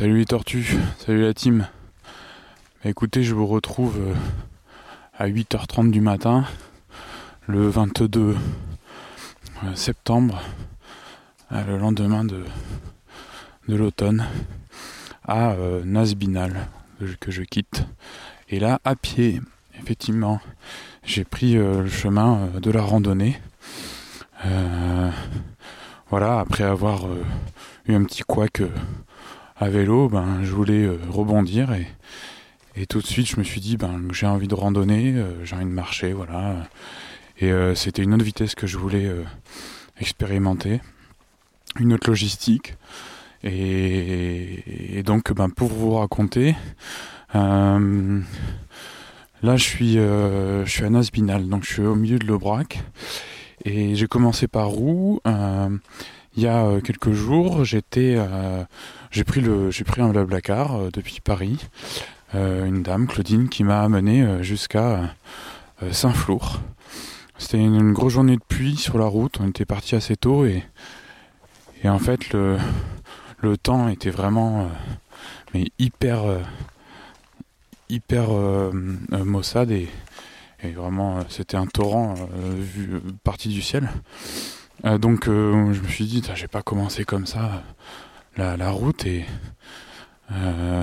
Salut les tortues, salut la team. Écoutez, je vous retrouve euh, à 8h30 du matin, le 22 euh, septembre, euh, le lendemain de, de l'automne, à Nasbinal, que je quitte. Et là, à pied, effectivement, j'ai pris le chemin de la randonnée. voilà, après avoir eu un petit couac à vélo, ben, je voulais euh, rebondir et, tout de suite je me suis dit ben, j'ai envie de randonner, euh, j'ai envie de marcher, voilà. Et euh, c'était une autre vitesse que je voulais expérimenter, une autre logistique. Et, donc ben, pour vous raconter, là je suis, je suis à Nasbinal, donc je suis au milieu de l'Aubrac. Et j'ai commencé par Roux. Il y a quelques jours, j'étais j'ai pris le, j'ai pris un blablacar euh, depuis Paris. Euh, une dame, Claudine, qui m'a amené euh, jusqu'à Saint-Flour. C'était une, grosse journée de pluie sur la route. On était parti assez tôt et, en fait le, temps était vraiment hyper hyper maussade et, vraiment c'était un torrent parti du ciel. Donc je me suis dit, j'ai pas commencé comme ça la, route et euh,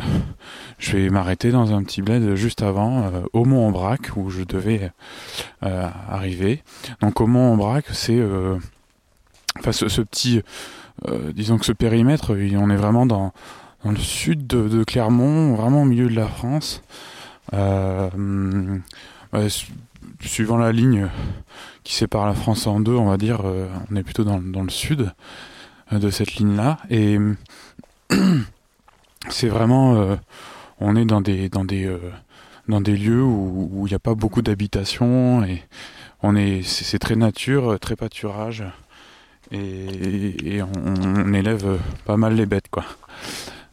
je vais m'arrêter dans un petit bled juste avant, euh, au Mont-en-Brac, où je devais euh, arriver. Donc au Mont-en-Brac, c'est... enfin ce, petit... disons que ce périmètre, on est vraiment dans, le sud de, Clermont, vraiment au milieu de la France. Suivant la ligne qui sépare la France en deux, on va dire, on est plutôt dans, le sud. Euh, de cette ligne-là. Et c'est vraiment, euh, on est dans des dans des euh, dans des lieux où il n'y a pas beaucoup d'habitation et on est c'est très nature, très pâturage et, on, élève pas mal les bêtes quoi.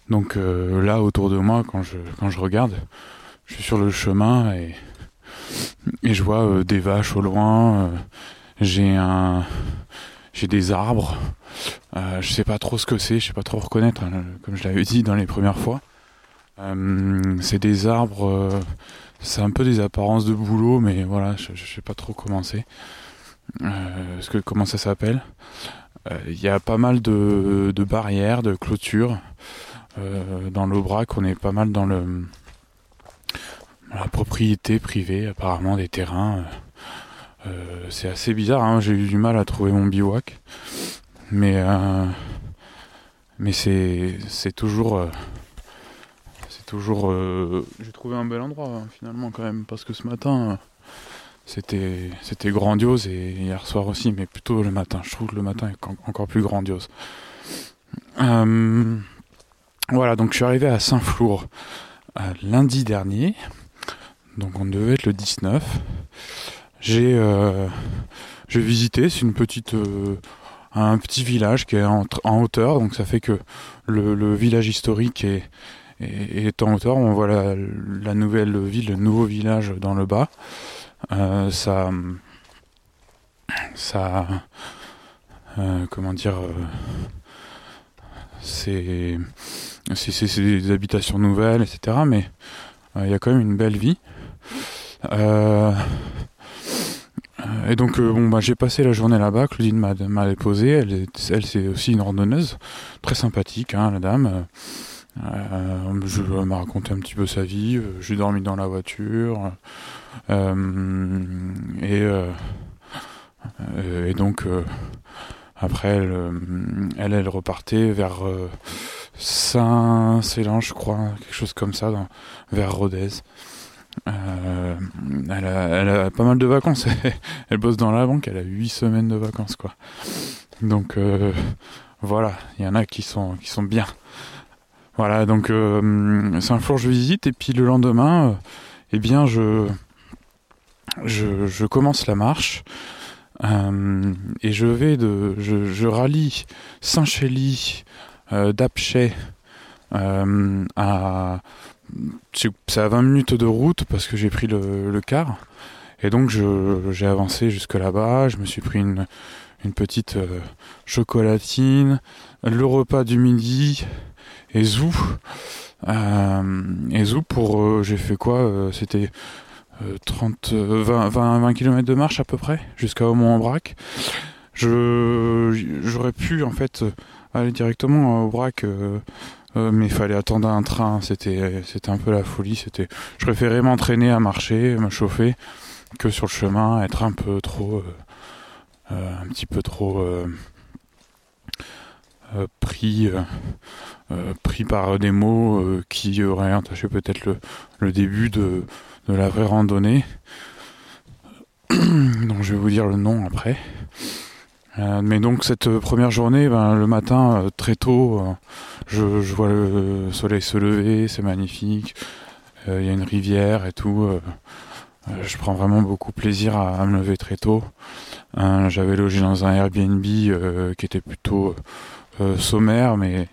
Donc là autour de moi quand je quand je regarde, je suis sur le chemin et et je vois des vaches au loin. j'ai un j'ai des arbres. Euh, je sais pas trop ce que c'est, je sais pas trop reconnaître, hein, comme je l'avais dit dans les premières fois. Euh, c'est des arbres, euh, c'est un peu des apparences de boulot, mais voilà, je, je sais pas trop comment c'est. ce que, comment ça s'appelle. Il y a pas mal de, de barrières, de clôtures. dans l'Aubrac, on est pas mal dans le la propriété privée, apparemment des terrains. Euh, c'est assez bizarre, hein. j'ai eu du mal à trouver mon bivouac. Mais, euh, mais c'est, toujours. Euh, c'est toujours. j'ai trouvé un bel endroit hein, finalement quand même, parce que ce matin. c'était grandiose et hier soir aussi, mais plutôt le matin. Je trouve que le matin est encore plus grandiose. voilà, donc je suis arrivé à Saint-Flour lundi dernier. Donc on devait être le 19 j'ai euh, visité. C'est une petite euh, un petit village qui est en, hauteur, donc ça fait que le, village historique est, en hauteur. On voit la, nouvelle ville, le nouveau village dans le bas. Euh, ça, ça, comment dire, c'est c'est des habitations nouvelles, etc. Mais il y a quand même une belle vie. Euh, et donc, euh, bon, bah, j'ai passé la journée là-bas. Claudine m'a déposé. Elle, elle c'est aussi une randonneuse, très sympathique, hein, la dame. Euh, je m'a raconté un petit peu sa vie. J'ai dormi dans la voiture. et, donc, après, elle, elle, elle, repartait vers Saint-Célan, je crois, quelque chose comme ça, vers Rodez. Euh, elle, a, pas mal de vacances. elle bosse dans la banque, elle a 8 semaines de vacances, quoi. Donc euh, voilà, il y en a qui sont, qui sont bien. Voilà, donc euh, Saint-Flour, je visite, et puis le lendemain, eh bien, je, je, commence la marche. Et je vais de. Je, je rallie Saint-Chély d'Apchet à c'est à 20 minutes de route parce que j'ai pris le, car. Et donc j'ai avancé jusque là-bas, je me suis pris une, petite euh, chocolatine, le repas du midi, et Zou. et Zou pour j'ai fait quoi C'était 30 20, 20, 20 km de marche à peu près jusqu'à Aumont-en-Brac. J'aurais pu en fait aller directement au Brac mais il fallait attendre un train, c'était un peu la folie, c'était je préférais m'entraîner à marcher, me chauffer que sur le chemin être un peu trop euh, un petit peu trop euh, euh, pris, pris par des mots qui auraient entaché peut-être le, le, début de, de la vraie randonnée. donc je vais vous dire le nom après. Mais donc cette première journée, ben, le matin, très tôt, je, je, vois le soleil se lever, c'est magnifique. Il y a une rivière et tout. je prends vraiment beaucoup plaisir à, me lever très tôt. J'avais logé dans un Airbnb euh, qui était plutôt euh, sommaire, mais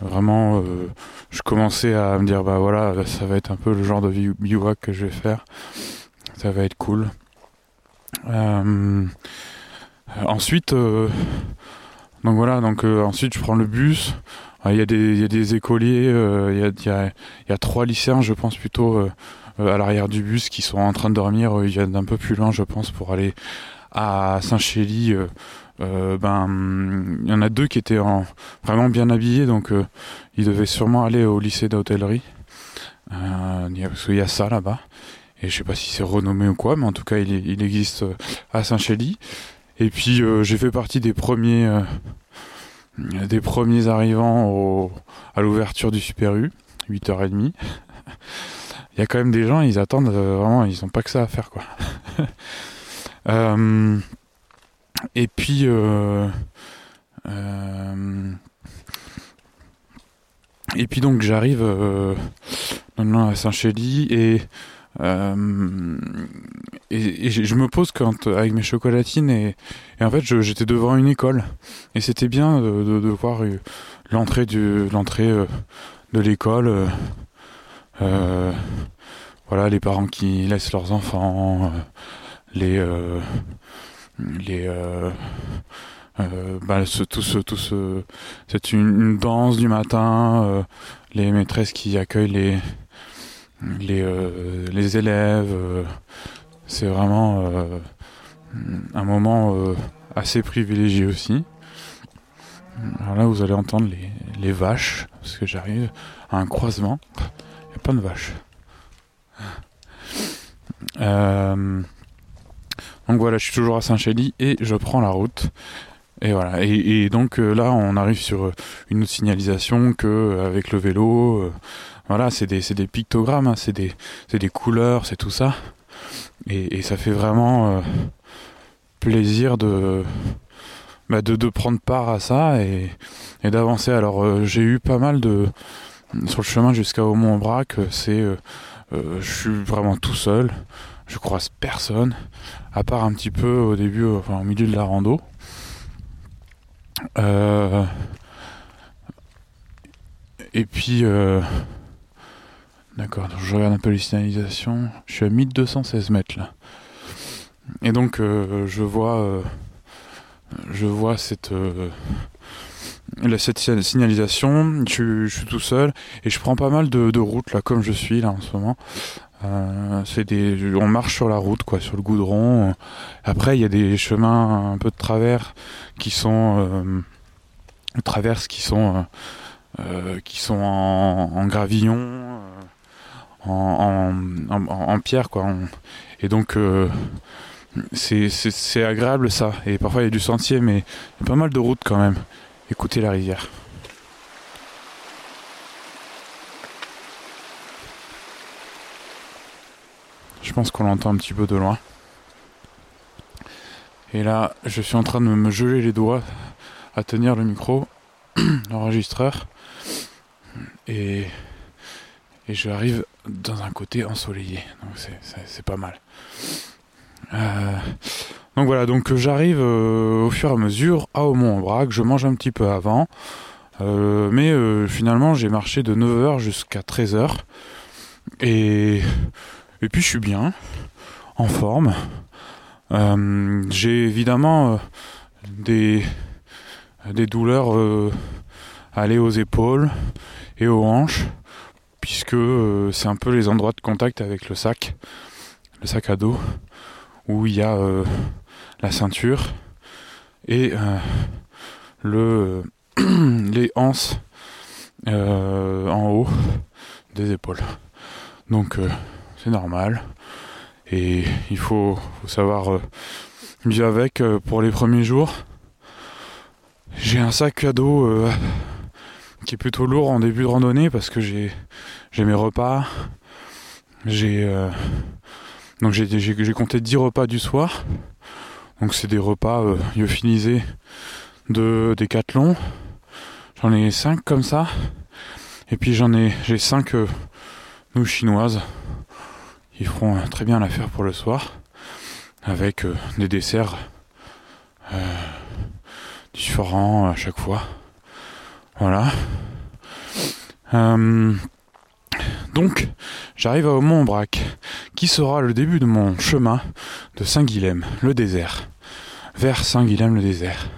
vraiment, euh, je commençais à me dire, bah voilà, ça va être un peu le genre de bivouac que je vais faire. Ça va être cool. Ensuite, donc voilà, donc ensuite je prends le bus. Il y, a des, il y a des écoliers, il y a, il, y a, il y a trois lycéens, je pense plutôt à l'arrière du bus qui sont en train de dormir. Il y a un peu plus loin, je pense, pour aller à Saint-Chély, euh, euh, ben il y en a deux qui étaient en, vraiment bien habillés, donc euh, ils devaient sûrement aller au lycée d'hôtellerie. parce qu'il y a ça là-bas. Et je sais pas si c'est renommé ou quoi, mais en tout cas il existe à Saint-Chély. Et puis j'ai fait partie des premiers des premiers arrivants à l'ouverture du Super U, 8h30. Il y a quand même des gens, ils attendent vraiment, ils ont pas que ça à faire quoi. Euh, et puis, euh, euh, et puis donc j'arrive maintenant à Saint-Chély et et, je me pose quand avec mes chocolatines et, en fait j'étais devant une école. Et c'était bien de, voir l'entrée du l'entrée de l'école voilà les parents qui laissent leurs enfants les euh, les euh, euh, bah, tout ce, tout ce, c'est une, danse du matin, les maîtresses qui accueillent les, les, les élèves. c'est vraiment un moment assez privilégié aussi. Alors là, vous allez entendre les, vaches, parce que j'arrive à un croisement. Il n'y a pas de vaches. Euh, donc voilà, je suis toujours à Saint-Chély et je prends la route. Et voilà. Et, donc euh, là, on arrive sur euh, une autre signalisation que euh, avec le vélo. Voilà, c'est des, des pictogrammes, hein, c'est des, des couleurs, c'est tout ça. Et, ça fait vraiment plaisir de, bah, de, prendre part à ça et, et d'avancer. Alors j'ai eu pas mal de sur le chemin jusqu'à Aumont-Brac. C'est je suis vraiment tout seul je croise personne, à part un petit peu au début, enfin au milieu de la rando. Euh, et puis, euh, d'accord, je regarde un peu les signalisations. Je suis à 1216 mètres là. Et donc, euh, je vois, je vois cette cette signalisation, je, suis tout seul et je prends pas mal de, de routes là comme je suis là en ce moment. Euh, c'est des, on marche sur la route, quoi, sur le goudron. Après, il y a des chemins un peu de travers qui sont euh, traverses qui sont euh, euh qui sont en, gravillon, euh, en, pierre, quoi. Et donc c'est agréable ça. Et parfois il y a du sentier, mais il y a pas mal de routes quand même. Écoutez la rivière. Je pense qu'on l'entend un petit peu de loin. Et là, je suis en train de me geler les doigts à tenir le micro, l'enregistreur. Et, et j'arrive dans un côté ensoleillé. Donc c'est pas mal. Euh, donc voilà, donc j'arrive euh, au fur et à mesure à Aumont-en-Brac. Je mange un petit peu avant. Euh, mais finalement, j'ai marché de 9h jusqu'à 13h. Et et puis je suis bien, en forme. Euh, j'ai évidemment euh, des, des douleurs euh, aller aux épaules et aux hanches, puisque euh, c'est un peu les endroits de contact avec le sac, le sac à dos, où il y a euh, la ceinture et euh, le, les hanches en haut des épaules. Donc c'est normal et il faut, faut savoir vivre avec pour les premiers jours. J'ai un sac à dos qui est plutôt lourd en début de randonnée parce que j'ai mes repas. J'ai euh, donc j'ai compté 10 repas du soir. Donc c'est des repas euh, lyophilisés de Décathlon. J'en ai 5 comme ça. Et puis j'en ai j'ai 5 euh, nouilles chinoises. Ils feront très bien l'affaire pour le soir. Avec euh, des desserts différents à chaque fois. Voilà. Euh, donc, j'arrive à Aumont-Aubrac, qui sera le début de mon chemin de Saint-Guilhem, le désert, vers Saint-Guilhem, le désert.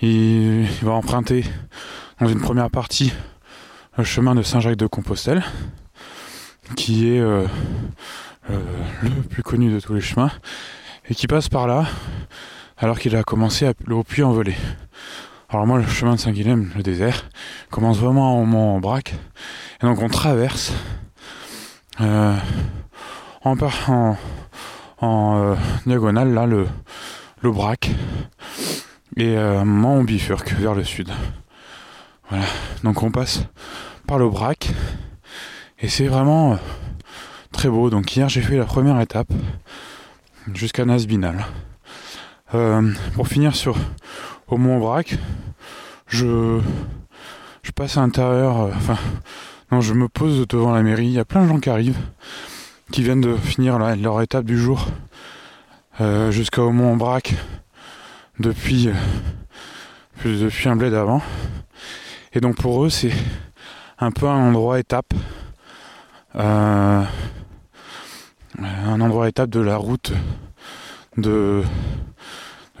Il, va emprunter dans une première partie le chemin de Saint-Jacques-de-Compostelle, qui est euh, euh, le plus connu de tous les chemins, et qui passe par là, alors qu'il a commencé à, au puits en volée. Alors moi, le chemin de Saint-Guilhem, le désert, commence vraiment au mont Brac. Et donc on traverse euh, en, en, euh, diagonale là le, le Brac. Et euh, moment on bifurque vers le sud. Voilà. Donc on passe par le Brac. Et c'est vraiment très beau. Donc hier j'ai fait la première étape jusqu'à Nasbinal. pour finir sur au Mont Brac, je, passe à l'intérieur, euh, enfin, non, je me pose devant la mairie. Il y a plein de gens qui arrivent, qui viennent de finir leur étape du jour euh, jusqu'au Mont Brac depuis, euh, depuis un bled avant. Et donc pour eux, c'est un peu un endroit étape. un endroit étape de la route de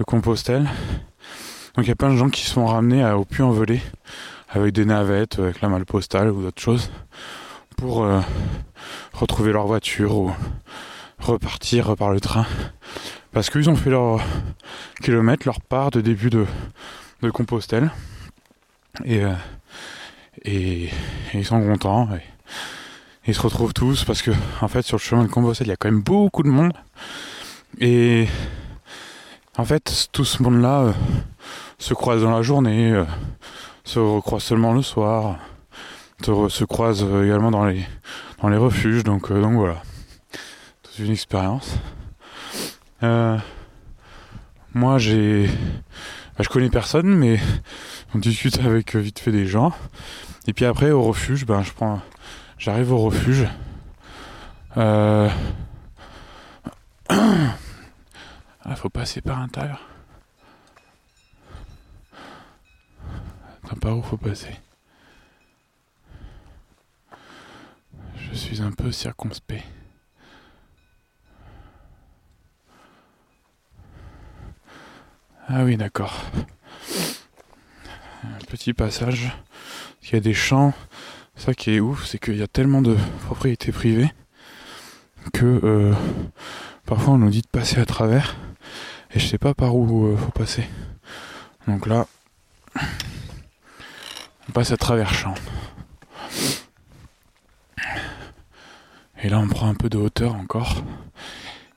Compostelle. Donc il y a plein de gens qui sont ramenés au puits en avec des navettes, avec la malle postale ou d'autres choses pour euh, retrouver leur voiture ou repartir par le train. Parce qu'ils ont fait leur kilomètre, leur part de début de, de Compostelle. Et, euh, et, ils sont contents. Et, ils se retrouvent tous parce que en fait sur le chemin de Compostelle il y a quand même beaucoup de monde. Et en fait tout ce monde là euh, se croisent dans la journée, euh, se recroisent seulement le soir, se, croisent euh, également dans les, dans les refuges. Donc, euh, donc voilà, c'est une expérience. moi, j'ai, bah, je connais personne, mais on discute avec vite fait des gens. Et puis après, au refuge, ben, je prends, j'arrive au refuge. Ah, faut passer par l'intérieur. Par où faut passer. Je suis un peu circonspect. Ah oui, d'accord. Un petit passage. Il y a des champs. Ça qui est ouf, c'est qu'il y a tellement de propriétés privées que euh, parfois on nous dit de passer à travers et je sais pas par où euh, faut passer. Donc là, on passe à travers champ. Et là, on prend un peu de hauteur encore.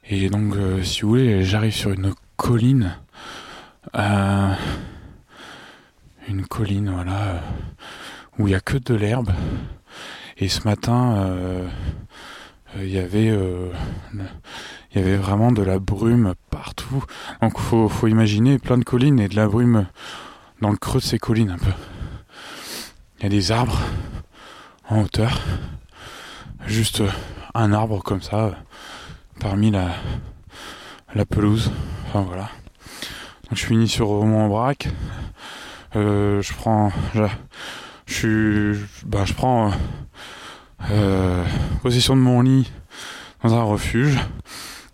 Et donc, euh, si vous voulez, j'arrive sur une colline. Euh, une colline, voilà, euh, où il n'y a que de l'herbe. Et ce matin, il y avait, il y avait vraiment de la brume partout. Donc, faut imaginer plein de collines et de la brume dans le creux de ces collines un peu. Des arbres en hauteur. Juste un arbre comme ça, parmi la, la pelouse. Enfin voilà. Donc je finis sur mon braque. Euh, je prends. Je, je, bah, je prends euh, position de mon lit dans un refuge.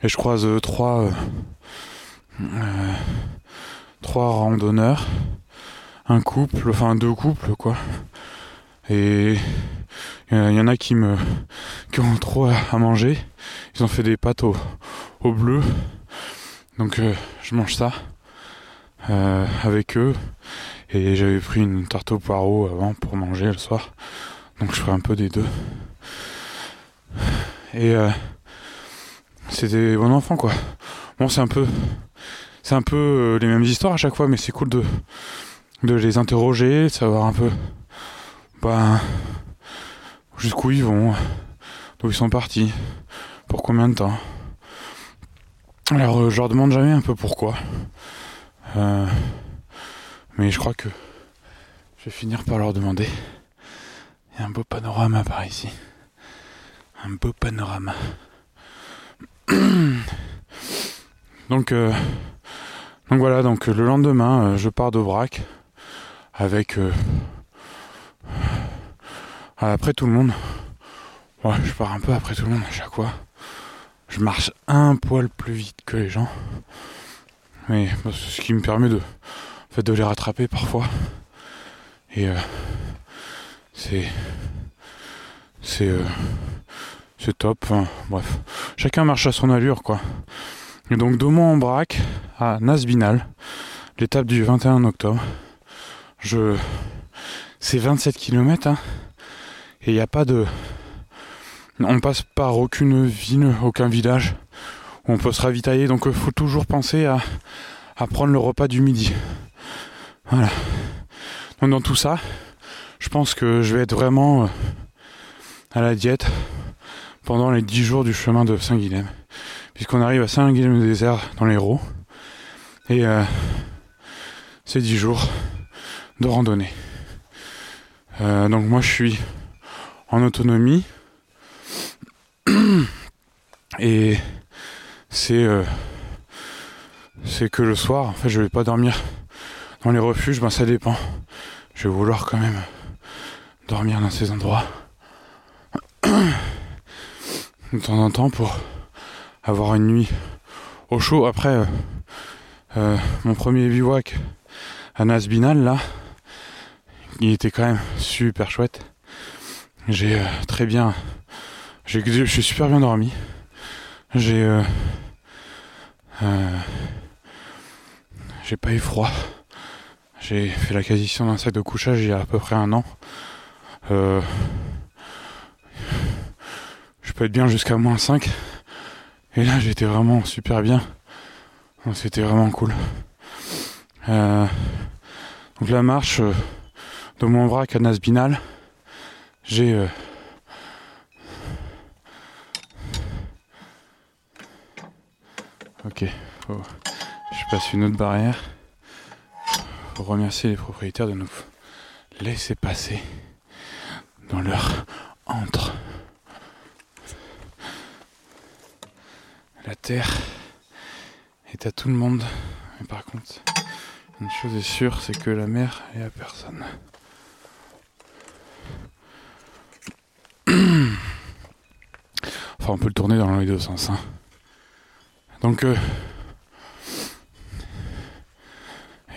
Et je croise trois, euh, trois randonneurs un couple, enfin deux couples quoi. Et il y en a qui me qui ont trop à manger. Ils ont fait des pâtes au, au bleu. Donc euh, je mange ça euh, avec eux. Et j'avais pris une tarte au poireau avant pour manger le soir. Donc je ferai un peu des deux. Et euh, c'était bon enfant quoi. Bon c'est un peu c'est un peu les mêmes histoires à chaque fois, mais c'est cool de de les interroger, de savoir un peu bah, jusqu'où ils vont, d'où ils sont partis, pour combien de temps. Alors euh, je leur demande jamais un peu pourquoi. Euh, mais je crois que je vais finir par leur demander. Il y a un beau panorama par ici. Un beau panorama. donc, euh, donc voilà, donc le lendemain, je pars d'Aubrac avec après tout le monde. Je pars un peu après tout le monde à chaque fois. Je marche un poil plus vite que les gens. Mais bah, ce qui me permet de, de les rattraper parfois. Et euh, c'est. C'est. Euh, c'est top. bref. Chacun marche à son allure, quoi. Et donc, Daumont en braque à Nasbinal, l'étape du 21 octobre. Je. C'est 27 km, hein. Et il n'y a pas de. On passe par aucune ville, aucun village où on peut se ravitailler. Donc il faut toujours penser à, à prendre le repas du midi. Voilà. Donc dans tout ça, je pense que je vais être vraiment euh, à la diète pendant les 10 jours du chemin de Saint-Guilhem. Puisqu'on arrive à Saint-Guilhem-des-Désert dans l'Hérault. Et euh, c'est 10 jours de randonnée. Euh, donc moi je suis en autonomie. Et c'est euh, c'est que le soir, en fait, je vais pas dormir dans les refuges, ben ça dépend. Je vais vouloir quand même dormir dans ces endroits de temps en temps pour avoir une nuit au chaud. Après, euh, mon premier bivouac à Nasbinal, là, il était quand même super chouette. J'ai euh, très bien. Je suis super bien dormi. J'ai. Euh, euh, j'ai pas eu froid. J'ai fait l'acquisition d'un sac de couchage il y a à peu près un an. je peux être bien jusqu'à moins 5. Et là j'étais vraiment super bien. C'était vraiment cool. donc la marche de mon bras à Nasbinal j'ai euh, Ok, je passe une autre barrière. Faut remercier les propriétaires de nous laisser passer dans leur entre. La terre est à tout le monde, mais par contre, une chose est sûre, c'est que la mer est à personne. Enfin, on peut le tourner dans les deux sens. Hein. Donc, euh,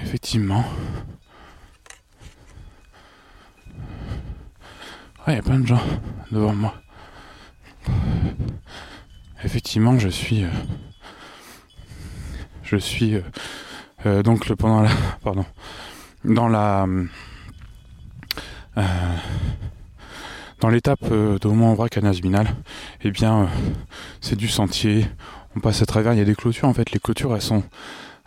effectivement, il y a plein de gens devant moi. Effectivement, je suis, euh, je suis euh, donc le pendant la, pardon, dans la dans l'étape euh, de en vrac à Nasbinal, eh bien, euh, c'est du sentier. On passe à travers. Il y a des clôtures. En fait, les clôtures, elles sont,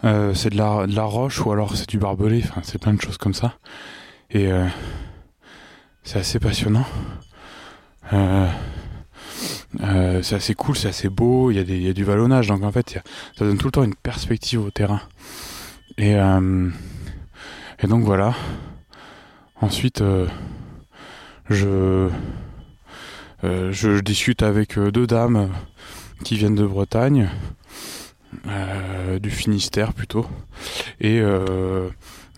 euh, c'est de la, de la roche ou alors c'est du barbelé. Enfin, c'est plein de choses comme ça. Et c'est assez passionnant. c'est assez cool, c'est assez beau. Il y, a y a du vallonnage. Donc en fait, ça donne tout le temps une perspective au terrain. Et, et donc voilà. Ensuite je, euh, je discute avec euh, deux dames qui viennent de Bretagne, euh, du Finistère plutôt, et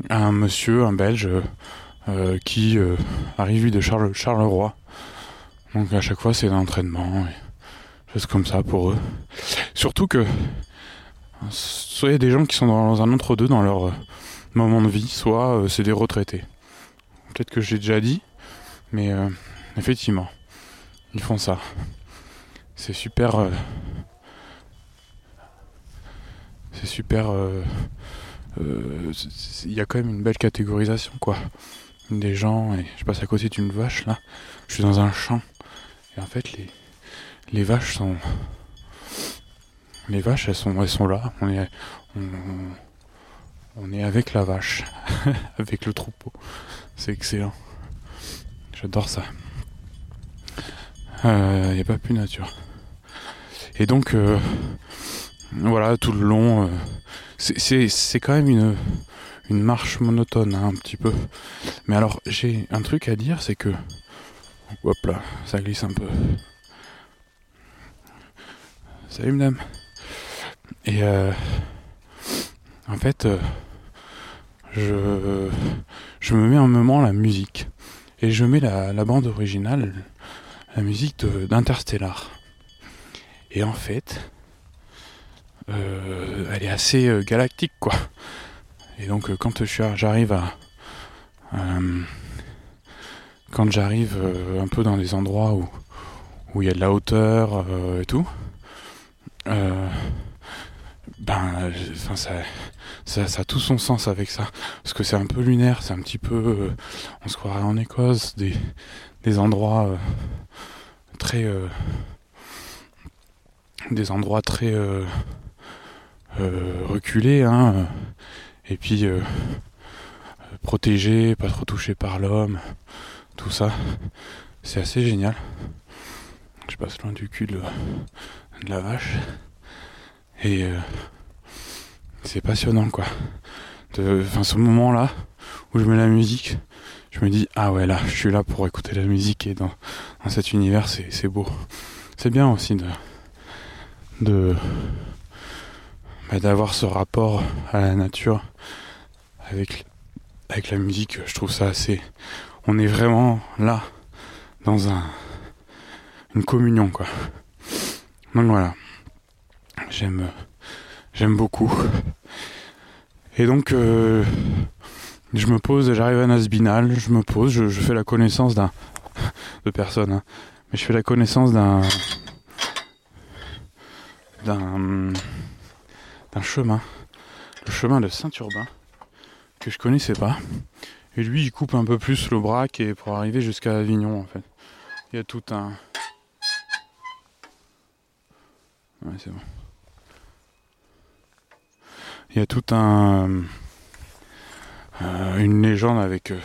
un monsieur, un Belge, qui arrive de Charles, Charleroi. Donc à chaque fois c'est un entraînement, et choses comme ça pour eux. Surtout que soit y a des gens qui sont dans un entre-deux dans leur moment de vie, soit c'est des retraités. Peut-être que j'ai déjà dit, mais effectivement, ils font ça. C'est super. c'est super. Il y a quand même une belle catégorisation, quoi. Des gens, je passe à côté d'une vache là. Je suis dans un champ. Et en fait, les, les vaches sont. Les vaches, elles sont, elles sont là. On est, on, est avec la vache, avec le troupeau. C'est excellent. J'adore ça. Il euh, n'y a pas plus nature. Et donc, euh, voilà, tout le long, euh, c'est quand même une, marche monotone, hein, un petit peu. Mais alors, j'ai un truc à dire, c'est que. Hop là, ça glisse un peu. Salut madame. Et en fait, je, je me mets un moment la musique. Et je mets la, bande originale, la musique d'Interstellar. Et en fait, euh, elle est assez galactique quoi. Et donc quand j'arrive à... quand j'arrive un peu dans des endroits où où il y a de la hauteur et tout, euh, ben, enfin, ça, ça, a tout son sens avec ça. Parce que c'est un peu lunaire, c'est un petit peu. Euh, on se croirait en Écosse, des, des endroits euh, très. des endroits très. reculés, hein. Et puis. protégés, pas trop touchés par l'homme, tout ça. C'est assez génial. Je passe loin du cul de, de la vache. Et euh, c'est passionnant quoi. Enfin ce moment là où je mets la musique, je me dis ah ouais là je suis là pour écouter la musique et dans, dans cet univers c'est beau. C'est bien aussi de de bah, d'avoir ce rapport à la nature avec avec la musique. Je trouve ça assez. On est vraiment là dans un une communion quoi. Donc voilà. J'aime j'aime beaucoup. Et donc euh, je me pose, j'arrive à Nasbinal, je me pose, je, fais la connaissance d'un de personne, hein. mais je fais la connaissance d'un d'un d'un chemin, le chemin de Saint-Urbain que je connaissais pas. Et lui, il coupe un peu plus le braque pour arriver jusqu'à Avignon en fait. Il y a tout un Ouais, c'est bon. Il y a tout un. Euh, une légende avec. Euh,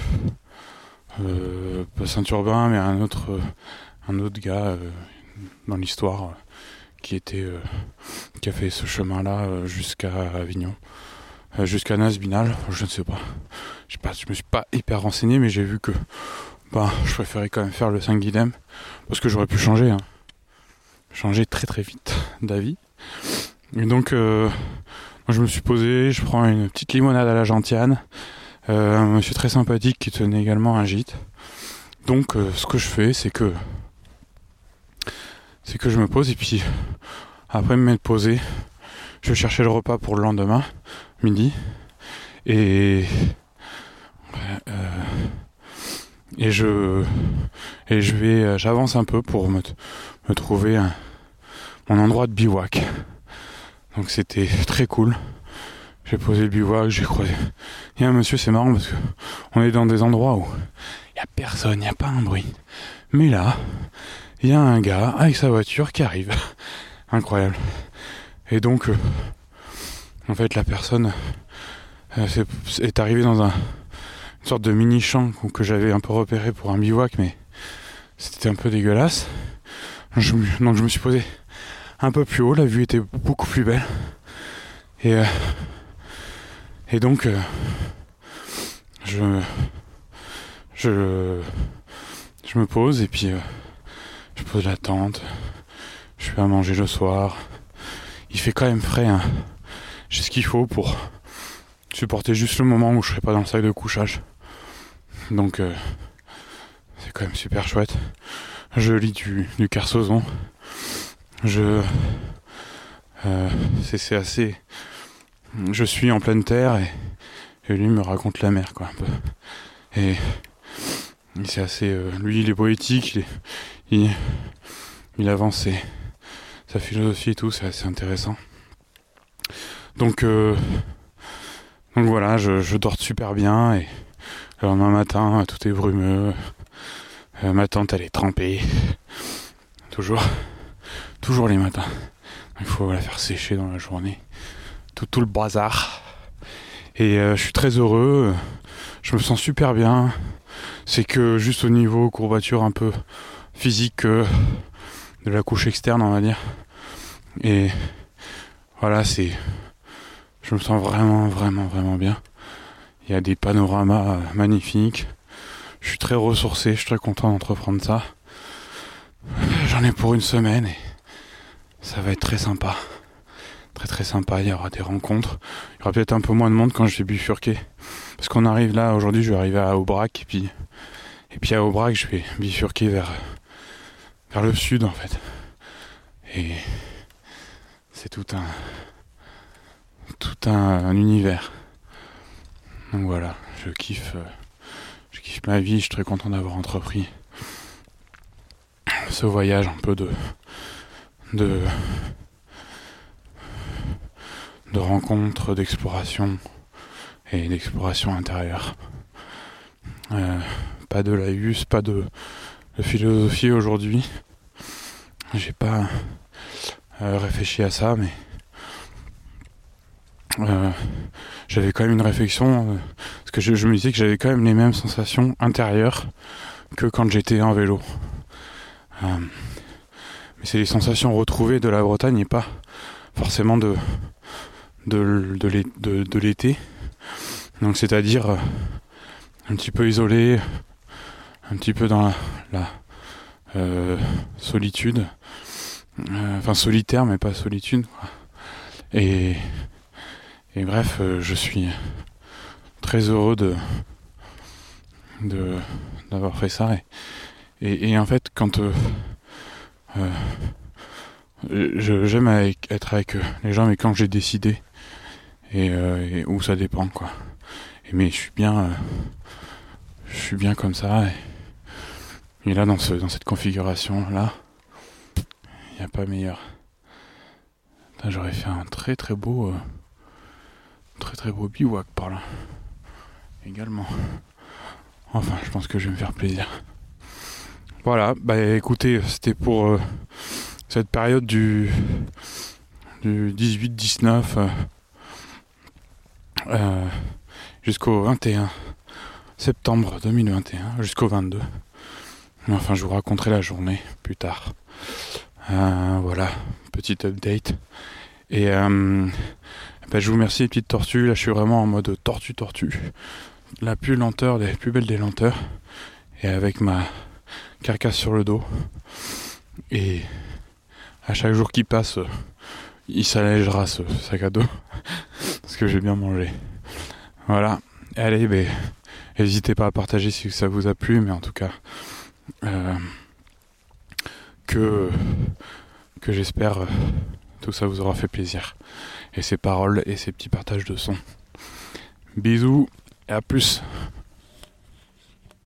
euh, pas Saint-Urbain, mais un autre, un autre gars dans l'histoire qui était. qui a fait ce chemin-là jusqu'à Avignon. jusqu'à Nasbinal, je ne sais pas. Je, pas. je me suis pas hyper renseigné, mais j'ai vu que. Bah, je préférais quand même faire le 5 guidem parce que j'aurais pu changer. Hein changer très très vite d'avis. Et donc, euh, moi je me suis posé, je prends une petite limonade à la gentiane. Euh, un monsieur très sympathique qui tenait également un gîte. Donc, euh, ce que je fais, c'est que c'est que je me pose et puis après me mettre posé, je vais chercher le repas pour le lendemain, midi, et et je et je vais j'avance un peu pour me, me trouver un, mon endroit de bivouac. Donc c'était très cool. J'ai posé le bivouac, j'ai croisé. Il y a un monsieur, c'est marrant parce que on est dans des endroits où il n'y a personne, il n'y a pas un bruit. Mais là, il y a un gars avec sa voiture qui arrive. Incroyable. Et donc, euh, en fait, la personne euh, est, arrivée dans un, une sorte de mini champ que j'avais un peu repéré pour un bivouac, mais c'était un peu dégueulasse. donc je me suis posé un peu plus haut, la vue était beaucoup plus belle. Et, euh, et donc, euh, je, je, me pose et puis euh, je pose la tente. Je fais à manger le soir. Il fait quand même frais. Hein. J'ai ce qu'il faut pour supporter juste le moment où je serai pas dans le sac de couchage. Donc, c'est quand même super chouette. Je lis du, du Carsozon je euh, c'est assez je suis en pleine terre et et lui me raconte la mer, quoi, un peu. Et, c'est assez. Euh, lui, il est poétique, il, avance sa philosophie et tout, c'est assez intéressant. Donc, euh, donc voilà, je, dors super bien et le lendemain matin, tout est brumeux. Euh, ma tante, elle est trempée. Toujours, toujours les matins. Il faut la faire sécher dans la journée. Tout, le bazar. Et euh, je suis très heureux. Je me sens super bien. C'est que juste au niveau courbature un peu physique de la couche externe, on va dire. Et voilà, c'est. Je me sens vraiment, vraiment, vraiment bien. Il y a des panoramas magnifiques. Je suis très ressourcé, je suis très content d'entreprendre ça. J'en ai pour une semaine ça va être très sympa très très sympa, il y aura des rencontres. Il y aura peut-être un peu moins de monde quand je vais bifurquer. Parce qu'on arrive là, aujourd'hui je vais arriver à Aubrac et puis, à Aubrac je vais bifurquer vers, vers le sud en fait. Et c'est tout un tout un, univers. Donc voilà, je kiffe je kiffe ma vie, je suis très content d'avoir entrepris ce voyage un peu de de de rencontres, d'exploration et d'exploration intérieure. Euh, pas de laïus, pas de, philosophie aujourd'hui. J'ai pas euh, réfléchi à ça, mais euh, j'avais quand même une réflexion, parce que je, me disais que j'avais quand même les mêmes sensations intérieures que quand j'étais en vélo. C'est les sensations retrouvées de la Bretagne et pas forcément de, de, l'été. Donc c'est-à-dire euh, un petit peu isolé, un petit peu dans la, euh, solitude. Euh, enfin solitaire mais pas solitude. Et, et bref, je suis très heureux de d'avoir fait ça. Et, et, en fait, quand j'aime être avec les gens, mais quand j'ai décidé euh, et, où ça dépend quoi. mais je suis bien, euh, je suis bien comme ça. Et, là dans ce dans cette configuration là, il n'y a pas meilleur. J'aurais fait un très très beau, euh, très très beau bivouac par là, également. Enfin, je pense que je vais me faire plaisir. Voilà, bah écoutez, c'était pour cette période du, du 18-19 euh, jusqu'au 21 septembre 2021, jusqu'au 22. Enfin, je vous raconterai la journée plus tard. Euh, voilà, petite update. Et euh, ben, je vous remercie les petites tortues. Là, je suis vraiment en mode tortue-tortue. La plus lenteur, des plus belles des lenteurs. Et avec ma carcasse sur le dos. Et à chaque jour qui passe, il s'allégera ce sac à dos parce que j'ai bien mangé. Voilà. Allez, ben, n'hésitez pas à partager si ça vous a plu, mais en tout cas, euh, que, que j'espère euh, tout ça vous aura fait plaisir. Et ces paroles et ces petits partages de sons. Bisous et à plus.